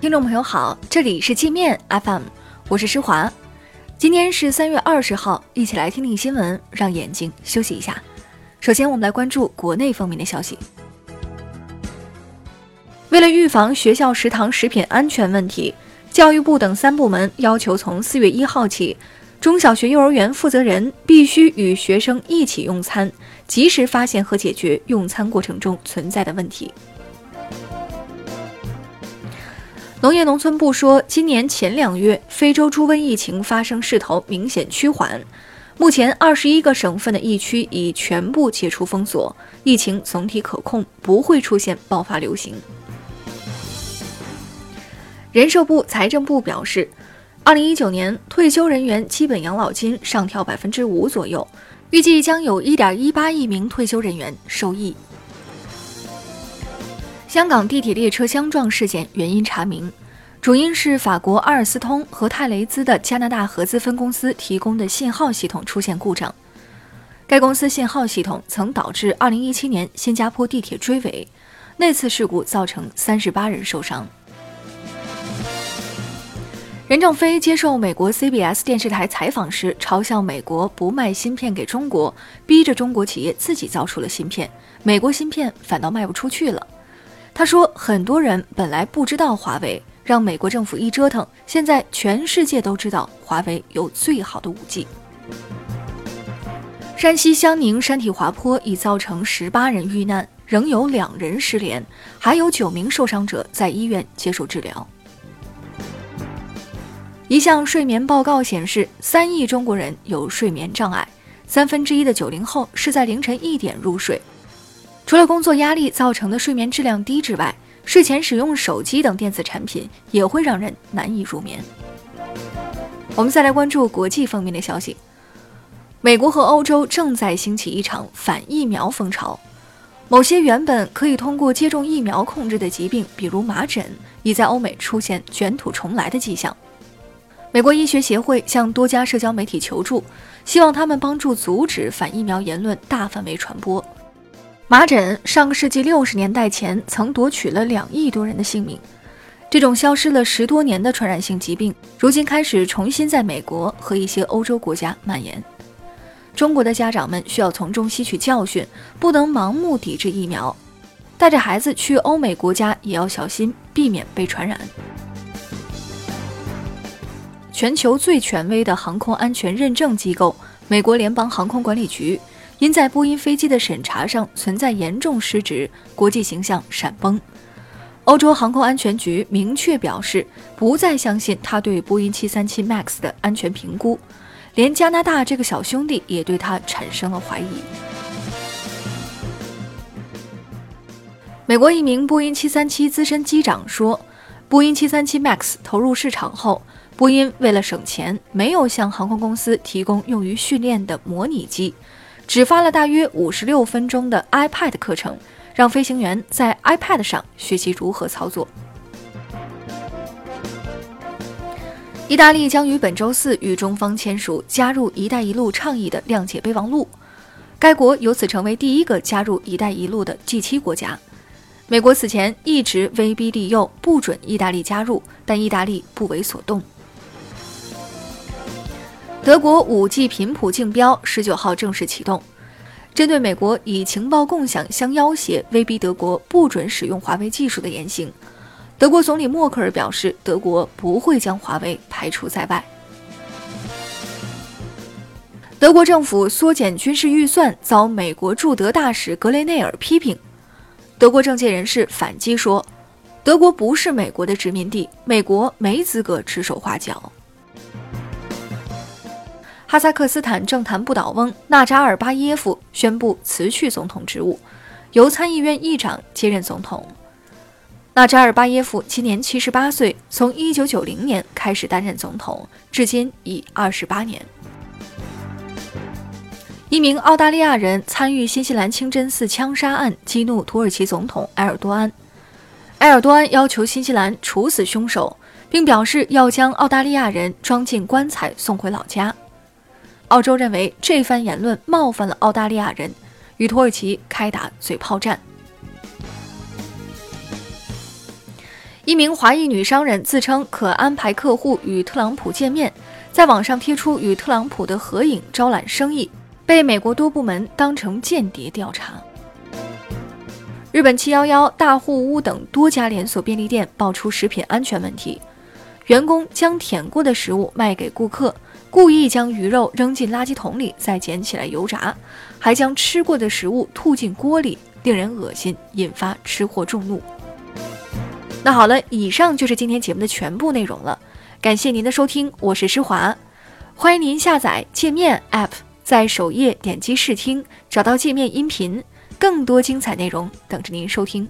听众朋友好，这里是界面 FM，我是施华。今天是三月二十号，一起来听听新闻，让眼睛休息一下。首先，我们来关注国内方面的消息。为了预防学校食堂食品安全问题，教育部等三部门要求从四月一号起，中小学幼儿园负责人必须与学生一起用餐，及时发现和解决用餐过程中存在的问题。农业农村部说，今年前两月非洲猪瘟疫情发生势头明显趋缓，目前二十一个省份的疫区已全部解除封锁，疫情总体可控，不会出现爆发流行。人社部、财政部表示，二零一九年退休人员基本养老金上调百分之五左右，预计将有一点一八亿名退休人员受益。香港地铁列车相撞事件原因查明，主因是法国阿尔斯通和泰雷兹的加拿大合资分公司提供的信号系统出现故障。该公司信号系统曾导致2017年新加坡地铁追尾，那次事故造成38人受伤。任正非接受美国 CBS 电视台采访时，嘲笑美国不卖芯片给中国，逼着中国企业自己造出了芯片，美国芯片反倒卖不出去了。他说：“很多人本来不知道华为，让美国政府一折腾，现在全世界都知道华为有最好的五 G。”山西襄宁山体滑坡已造成十八人遇难，仍有两人失联，还有九名受伤者在医院接受治疗。一项睡眠报告显示，三亿中国人有睡眠障碍，三分之一的九零后是在凌晨一点入睡。除了工作压力造成的睡眠质量低之外，睡前使用手机等电子产品也会让人难以入眠。我们再来关注国际方面的消息，美国和欧洲正在兴起一场反疫苗风潮，某些原本可以通过接种疫苗控制的疾病，比如麻疹，已在欧美出现卷土重来的迹象。美国医学协会向多家社交媒体求助，希望他们帮助阻止反疫苗言论大范围传播。麻疹上个世纪六十年代前曾夺取了两亿多人的性命。这种消失了十多年的传染性疾病，如今开始重新在美国和一些欧洲国家蔓延。中国的家长们需要从中吸取教训，不能盲目抵制疫苗。带着孩子去欧美国家也要小心，避免被传染。全球最权威的航空安全认证机构——美国联邦航空管理局。因在波音飞机的审查上存在严重失职，国际形象闪崩。欧洲航空安全局明确表示，不再相信他对波音737 MAX 的安全评估，连加拿大这个小兄弟也对他产生了怀疑。美国一名波音737资深机长说，波音737 MAX 投入市场后，波音为了省钱，没有向航空公司提供用于训练的模拟机。只发了大约五十六分钟的 iPad 课程，让飞行员在 iPad 上学习如何操作。意大利将于本周四与中方签署加入“一带一路”倡议的谅解备忘录，该国由此成为第一个加入“一带一路”的 G7 国家。美国此前一直威逼利诱，不准意大利加入，但意大利不为所动。德国五 G 频谱竞标十九号正式启动。针对美国以情报共享相要挟，威逼德国不准使用华为技术的言行，德国总理默克尔表示，德国不会将华为排除在外。德国政府缩减军事预算遭美国驻德大使格雷内尔批评。德国政界人士反击说，德国不是美国的殖民地，美国没资格指手画脚。哈萨克斯坦政坛不倒翁纳扎尔巴耶夫宣布辞去总统职务，由参议院议长接任总统。纳扎尔巴耶夫今年七十八岁，从一九九零年开始担任总统，至今已二十八年。一名澳大利亚人参与新西兰清真寺枪杀案，激怒土耳其总统埃尔多安。埃尔多安要求新西兰处死凶手，并表示要将澳大利亚人装进棺材送回老家。澳洲认为这番言论冒犯了澳大利亚人，与土耳其开打嘴炮战。一名华裔女商人自称可安排客户与特朗普见面，在网上贴出与特朗普的合影招揽生意，被美国多部门当成间谍调查。日本七幺幺、大户屋等多家连锁便利店爆出食品安全问题，员工将舔过的食物卖给顾客，故意将鱼肉扔进垃圾桶里再捡起来油炸，还将吃过的食物吐进锅里，令人恶心，引发吃货众怒。那好了，以上就是今天节目的全部内容了。感谢您的收听，我是施华，欢迎您下载界面 App，在首页点击试听，找到界面音频，更多精彩内容等着您收听。